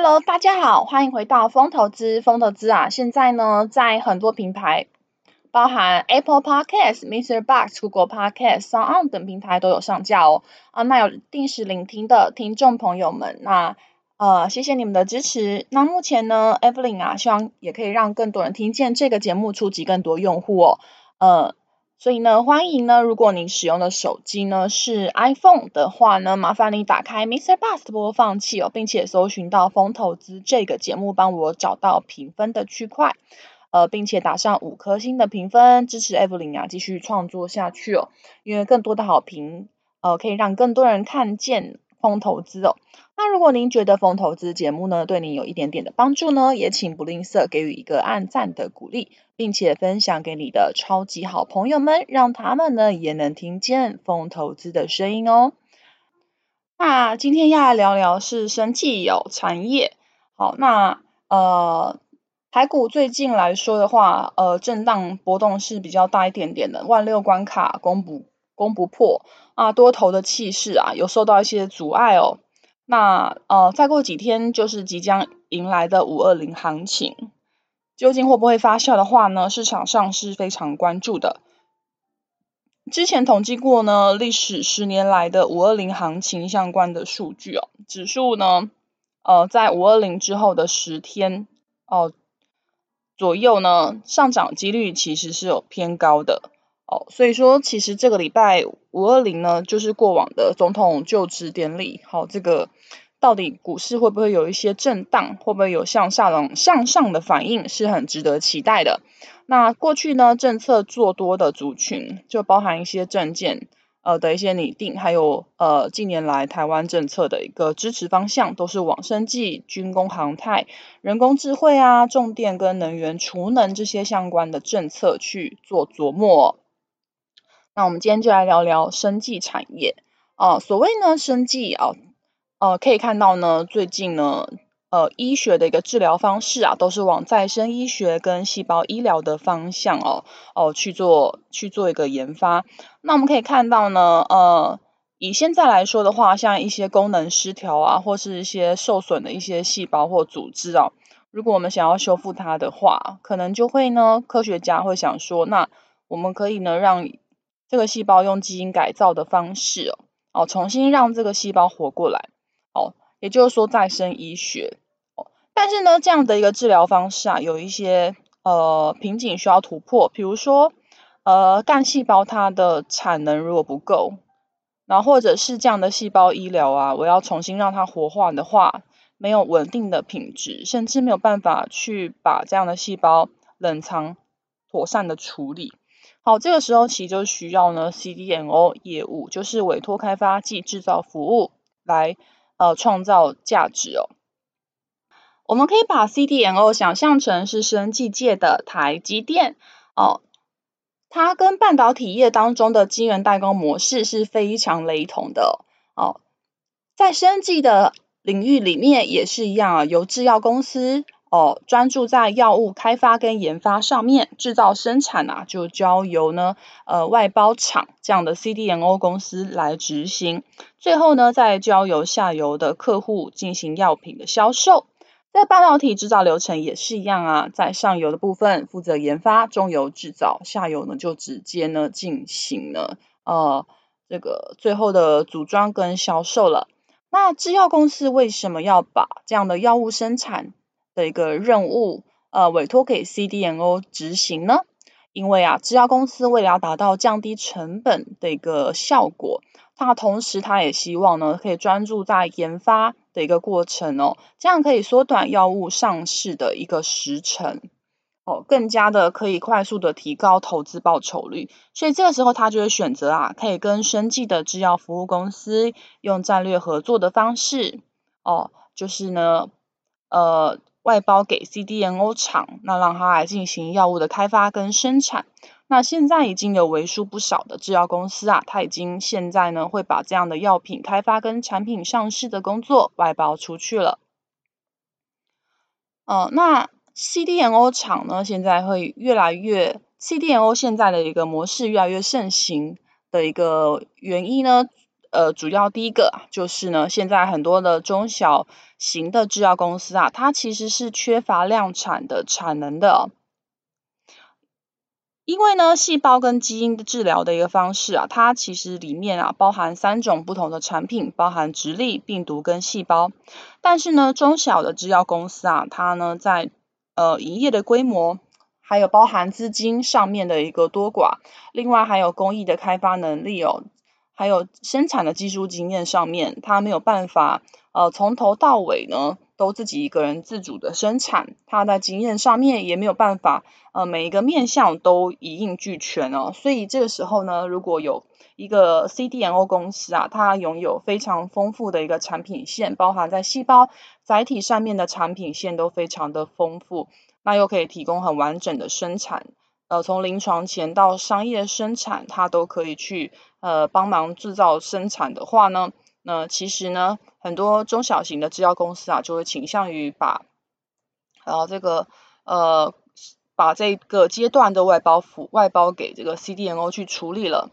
Hello，大家好，欢迎回到风投资。风投资啊，现在呢，在很多平台，包含 Apple Podcast、Mr. Box、Google Podcast、Sound 等平台都有上架哦。啊，那有定时聆听的听众朋友们，那呃，谢谢你们的支持。那目前呢，Evelyn 啊，希望也可以让更多人听见这个节目，触及更多用户哦。呃。所以呢，欢迎呢，如果你使用的手机呢是 iPhone 的话呢，麻烦你打开 Mr. Bus 的播放器哦，并且搜寻到风投资这个节目，帮我找到评分的区块，呃，并且打上五颗星的评分，支持 Evelyn 啊继续创作下去哦，因为更多的好评，呃，可以让更多人看见风投资哦。那如果您觉得风投资节目呢，对您有一点点的帮助呢，也请不吝啬给予一个按赞的鼓励，并且分享给你的超级好朋友们，让他们呢也能听见风投资的声音哦。那今天要来聊聊是生技有产业。好，那呃，台股最近来说的话，呃，震荡波动是比较大一点点的，万六关卡攻不攻不破啊，多头的气势啊，有受到一些阻碍哦。那呃，再过几天就是即将迎来的五二零行情，究竟会不会发酵的话呢？市场上是非常关注的。之前统计过呢，历史十年来的五二零行情相关的数据哦，指数呢，呃，在五二零之后的十天哦、左右呢，上涨几率其实是有偏高的。哦，所以说其实这个礼拜五二零呢，就是过往的总统就职典礼。好，这个到底股市会不会有一些震荡，会不会有向下的向上的反应，是很值得期待的。那过去呢，政策做多的族群，就包含一些政见呃的一些拟定，还有呃近年来台湾政策的一个支持方向，都是往生技、军工、航太、人工智慧啊、重电跟能源储能这些相关的政策去做琢磨。那我们今天就来聊聊生技产业哦。所谓呢，生技啊，呃，可以看到呢，最近呢，呃，医学的一个治疗方式啊，都是往再生医学跟细胞医疗的方向哦哦去做去做一个研发。那我们可以看到呢，呃，以现在来说的话，像一些功能失调啊，或是一些受损的一些细胞或组织啊，如果我们想要修复它的话，可能就会呢，科学家会想说，那我们可以呢，让这个细胞用基因改造的方式哦，哦，重新让这个细胞活过来，哦，也就是说再生医学，哦，但是呢，这样的一个治疗方式啊，有一些呃瓶颈需要突破，比如说呃干细胞它的产能如果不够，然后或者是这样的细胞医疗啊，我要重新让它活化的话，没有稳定的品质，甚至没有办法去把这样的细胞冷藏妥善的处理。好，这个时候其实就需要呢 CDMO 业务，就是委托开发暨制造服务来呃创造价值哦。我们可以把 CDNO 想象成是生技界的台积电哦，它跟半导体业当中的晶圆代工模式是非常雷同的哦。在生技的领域里面也是一样啊，由制药公司。哦，专注在药物开发跟研发上面，制造生产啊，就交由呢呃外包厂这样的 CDMO 公司来执行，最后呢再交由下游的客户进行药品的销售。在半导体制造流程也是一样啊，在上游的部分负责研发，中游制造，下游呢就直接呢进行了呃这个最后的组装跟销售了。那制药公司为什么要把这样的药物生产的一个任务，呃，委托给 CDMO 执行呢？因为啊，制药公司为了要达到降低成本的一个效果，那同时他也希望呢，可以专注在研发的一个过程哦，这样可以缩短药物上市的一个时程，哦，更加的可以快速的提高投资报酬率。所以这个时候他就会选择啊，可以跟生技的制药服务公司用战略合作的方式，哦，就是呢。呃外包给 CDMO 厂，那让它来进行药物的开发跟生产。那现在已经有为数不少的制药公司啊，它已经现在呢会把这样的药品开发跟产品上市的工作外包出去了。呃，那 CDMO 厂呢，现在会越来越 CDMO 现在的一个模式越来越盛行的一个原因呢，呃，主要第一个就是呢，现在很多的中小型的制药公司啊，它其实是缺乏量产的产能的。因为呢，细胞跟基因的治疗的一个方式啊，它其实里面啊包含三种不同的产品，包含直立、病毒跟细胞。但是呢，中小的制药公司啊，它呢在呃营业的规模，还有包含资金上面的一个多寡，另外还有工艺的开发能力哦，还有生产的技术经验上面，它没有办法呃从头到尾呢。都自己一个人自主的生产，他在经验上面也没有办法，呃，每一个面向都一应俱全哦。所以这个时候呢，如果有一个 CDMO 公司啊，它拥有非常丰富的一个产品线，包含在细胞载体上面的产品线都非常的丰富，那又可以提供很完整的生产，呃，从临床前到商业生产，它都可以去呃帮忙制造生产的话呢。那其实呢，很多中小型的制药公司啊，就会倾向于把，呃，这个呃，把这个阶段的外包服外包给这个 CDMO 去处理了。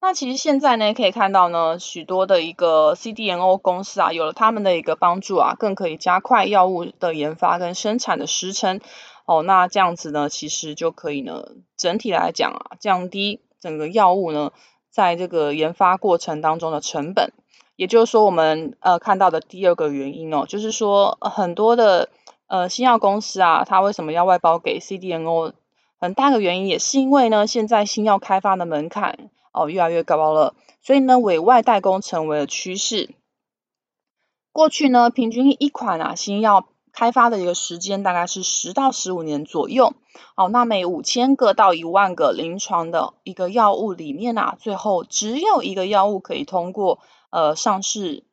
那其实现在呢，可以看到呢，许多的一个 CDMO 公司啊，有了他们的一个帮助啊，更可以加快药物的研发跟生产的时程。哦，那这样子呢，其实就可以呢，整体来讲啊，降低整个药物呢。在这个研发过程当中的成本，也就是说，我们呃看到的第二个原因哦，就是说很多的呃新药公司啊，它为什么要外包给 CDMO？很大的原因也是因为呢，现在新药开发的门槛哦越来越高了，所以呢委外代工成为了趋势。过去呢，平均一款啊新药。开发的一个时间大概是十到十五年左右。好，那每五千个到一万个临床的一个药物里面啊，最后只有一个药物可以通过呃上市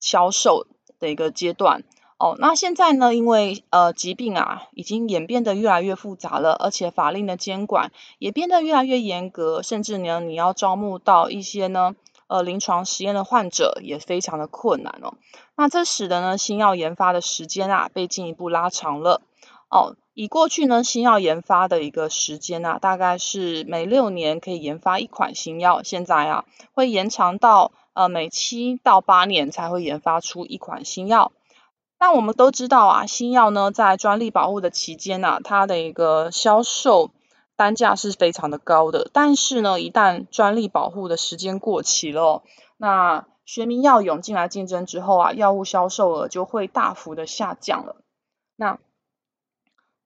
销售的一个阶段。哦，那现在呢，因为呃疾病啊已经演变得越来越复杂了，而且法令的监管也变得越来越严格，甚至呢你要招募到一些呢。呃，临床实验的患者也非常的困难哦。那这使得呢，新药研发的时间啊被进一步拉长了。哦，以过去呢，新药研发的一个时间啊，大概是每六年可以研发一款新药，现在啊会延长到呃每七到八年才会研发出一款新药。那我们都知道啊，新药呢在专利保护的期间啊，它的一个销售。单价是非常的高的，但是呢，一旦专利保护的时间过期了，那学名药涌进来竞争之后啊，药物销售额就会大幅的下降了。那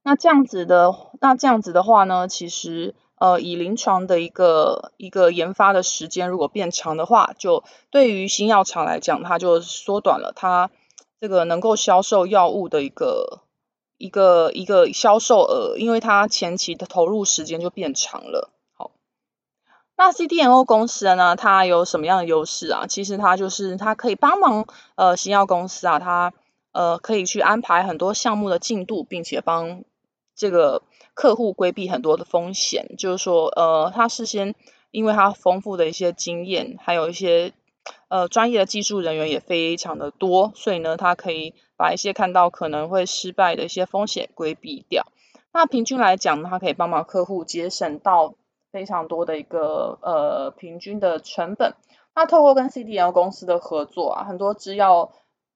那这样子的，那这样子的话呢，其实呃，以临床的一个一个研发的时间如果变长的话，就对于新药厂来讲，它就缩短了它这个能够销售药物的一个。一个一个销售额，因为它前期的投入时间就变长了。好，那 CDMO 公司呢，它有什么样的优势啊？其实它就是它可以帮忙呃，新药公司啊，它呃可以去安排很多项目的进度，并且帮这个客户规避很多的风险。就是说呃，它事先因为它丰富的一些经验，还有一些。呃，专业的技术人员也非常的多，所以呢，他可以把一些看到可能会失败的一些风险规避掉。那平均来讲呢，他可以帮忙客户节省到非常多的一个呃平均的成本。那透过跟 CDL 公司的合作啊，很多制药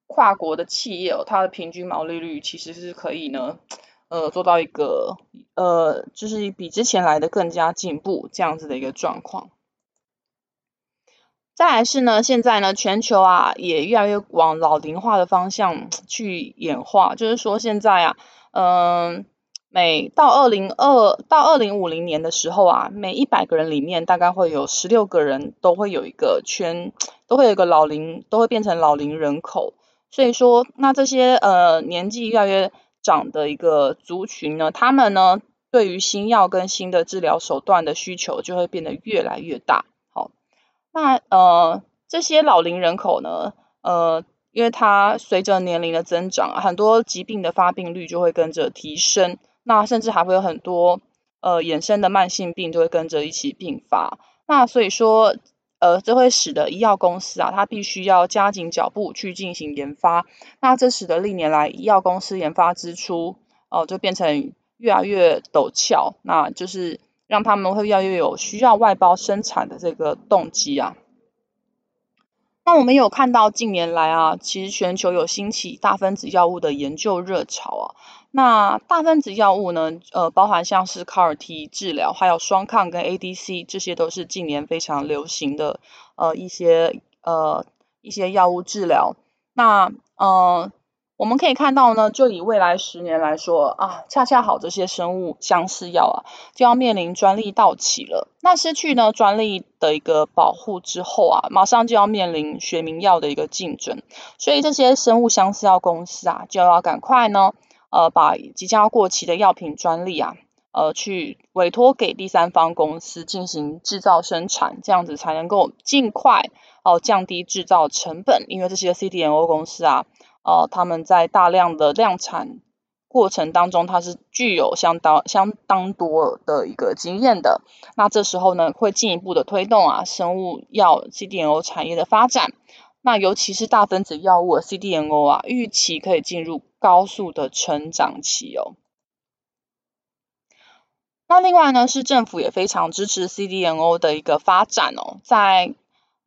跨国的企业，它的平均毛利率其实是可以呢，呃，做到一个呃，就是比之前来的更加进步这样子的一个状况。再来是呢，现在呢，全球啊也越来越往老龄化的方向去演化，就是说现在啊，嗯，每到二零二到二零五零年的时候啊，每一百个人里面大概会有十六个人都会有一个圈，都会有一个老龄，都会变成老龄人口。所以说，那这些呃年纪越来越长的一个族群呢，他们呢对于新药跟新的治疗手段的需求就会变得越来越大。那呃，这些老龄人口呢，呃，因为它随着年龄的增长，很多疾病的发病率就会跟着提升，那甚至还会有很多呃衍生的慢性病就会跟着一起并发。那所以说，呃，这会使得医药公司啊，它必须要加紧脚步去进行研发。那这使得历年来医药公司研发支出哦、就变成越来越陡峭，那就是让他们会越来越有需要外包生产的这个动机啊。那我们有看到近年来啊，其实全球有兴起大分子药物的研究热潮啊。那大分子药物呢，呃，包含像是 CAR-T 治疗，还有双抗跟 ADC，这些都是近年非常流行的呃一些呃一些药物治疗。那呃。我们可以看到呢，就以未来十年来说啊，恰恰好这些生物相似药啊，就要面临专利到期了。那失去呢专利的一个保护之后啊，马上就要面临学名药的一个竞争。所以这些生物相似药公司啊，就要赶快呢，呃，把即将要过期的药品专利啊，呃，去委托给第三方公司进行制造生产，这样子才能够尽快哦、降低制造成本。因为这些 CDMO 公司啊。呃，他们在大量的量产过程当中，它是具有相当相当多的一个经验的。那这时候呢，会进一步的推动啊，生物药 CDMO 产业的发展。那尤其是大分子药物 CDMO 啊，预期可以进入高速的成长期哦。那另外呢，是政府也非常支持 CDMO 的一个发展哦，在。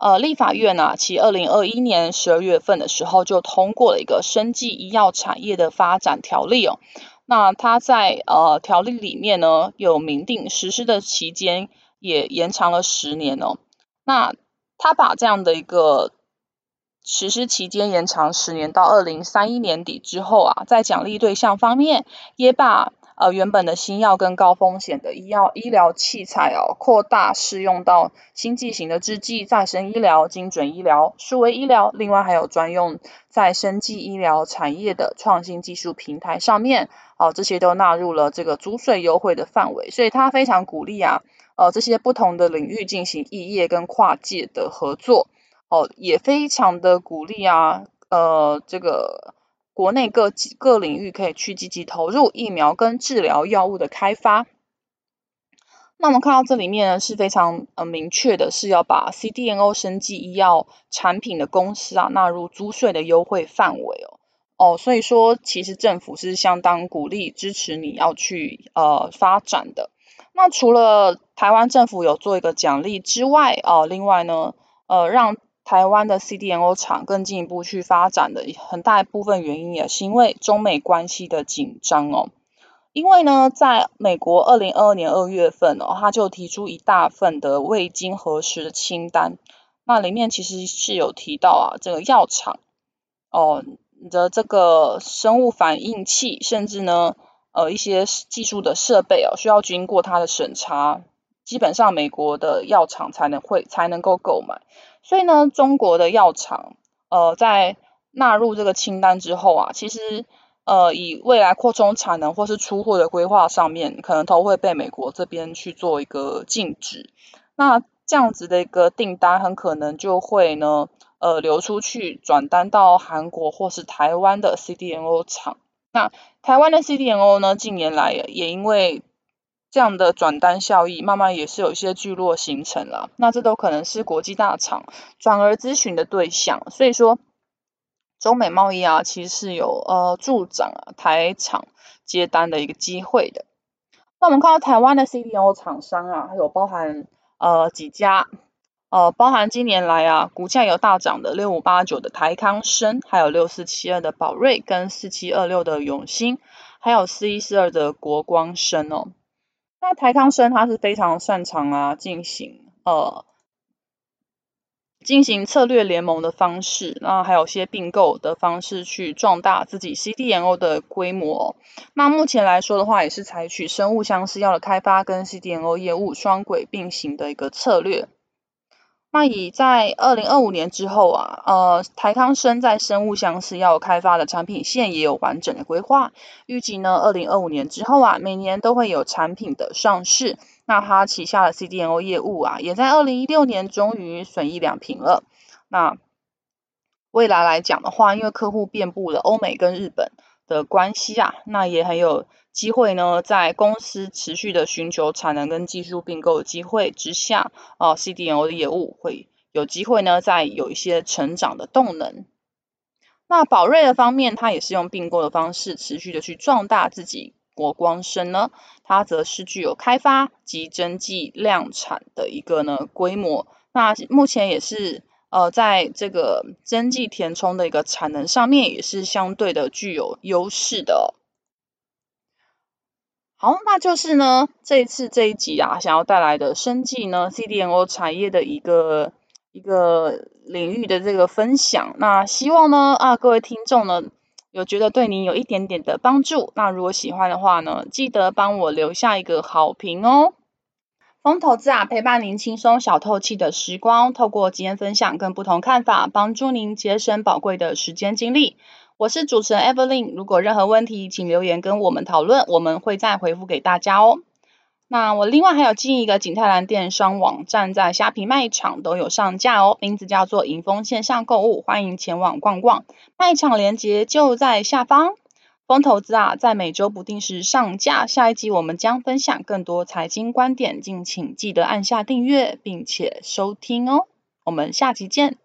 呃，立法院啊，其二零二一年十二月份的时候就通过了一个生技医药产业的发展条例哦。那它在呃条例里面呢，有明定实施的期间也延长了十年哦。那它把这样的一个实施期间延长十年到二零三一年底之后啊，在奖励对象方面也把。呃，原本的新药跟高风险的医药医疗器材哦，扩大适用到新剂型的制剂、再生医疗、精准医疗、数位医疗，另外还有专用在生技医疗产业的创新技术平台上面，哦，这些都纳入了这个租税优惠的范围，所以它非常鼓励啊，呃，这些不同的领域进行异业跟跨界的合作，哦，也非常的鼓励啊，呃，这个。国内各各领域可以去积极投入疫苗跟治疗药物的开发。那我们看到这里面呢是非常呃明确的，是要把 CDMO 生技医药产品的公司啊纳入租税的优惠范围哦。哦，所以说其实政府是相当鼓励支持你要去呃发展的。那除了台湾政府有做一个奖励之外，哦、呃，另外呢，呃让。台湾的 CDMO 厂更进一步去发展的很大一部分原因，也是因为中美关系的紧张哦。因为呢，在美国二零二二年二月份哦，他就提出一大份的未经核实的清单，那里面其实是有提到啊，这个药厂哦你的这个生物反应器，甚至呢呃一些技术的设备哦，需要经过它的审查，基本上美国的药厂才能会才能够购买。所以呢，中国的药厂，呃，在纳入这个清单之后啊，其实，呃，以未来扩充产能或是出货的规划上面，可能都会被美国这边去做一个禁止。那这样子的一个订单，很可能就会呢，呃，流出去转单到韩国或是台湾的 CDMO 厂。那台湾的 CDMO 呢，近年来也因为这样的转单效益，慢慢也是有一些聚落形成了。那这都可能是国际大厂转而咨询的对象。所以说，中美贸易啊，其实是有呃助长台厂接单的一个机会的。那我们看到台湾的 CDO 厂商啊，还有包含呃几家，呃包含今年来啊股价有大涨的六五八九的台康生，还有六四七二的宝瑞，跟四七二六的永兴，还有四一四二的国光生哦。那台康生他是非常擅长啊进行呃进行策略联盟的方式，那还有些并购的方式去壮大自己 CDMO 的规模。那目前来说的话，也是采取生物相似药的开发跟 CDMO 业务双轨并行的一个策略。那以在二零二五年之后啊，呃，台康生在生物相似药开发的产品线也有完整的规划，预计呢，二零二五年之后啊，每年都会有产品的上市。那它旗下的 CDMO 业务啊，也在二零一六年终于损益两平了。那未来来讲的话，因为客户遍布了欧美跟日本的关系啊，那也很有机会呢，在公司持续的寻求产能跟技术并购的机会之下，哦，CDNO 的业务会有机会呢，在有一些成长的动能。那宝瑞的方面，它也是用并购的方式持续的去壮大自己。国光生呢，它则是具有开发及增剂量产的一个呢规模。那目前也是呃，在这个针剂填充的一个产能上面，也是相对的具有优势的。好，那就是呢，这一次这一集啊，想要带来的生技呢 CDMO 产业的一个一个领域的这个分享。那希望呢啊，各位听众呢。有觉得对您有一点点的帮助，那如果喜欢的话呢，记得帮我留下一个好评哦。风投资啊，陪伴您轻松小透气的时光，透过经验分享跟不同看法，帮助您节省宝贵的时间精力。我是主持人 Evelyn，如果任何问题，请留言跟我们讨论，我们会再回复给大家哦。那我另外还有经营一个景泰蓝电商网站，在虾皮卖场都有上架哦，名字叫做莹丰线上购物，欢迎前往逛逛。卖场链接就在下方。风投资啊，在每周不定时上架，下一集我们将分享更多财经观点，敬请记得按下订阅并且收听哦。我们下集见。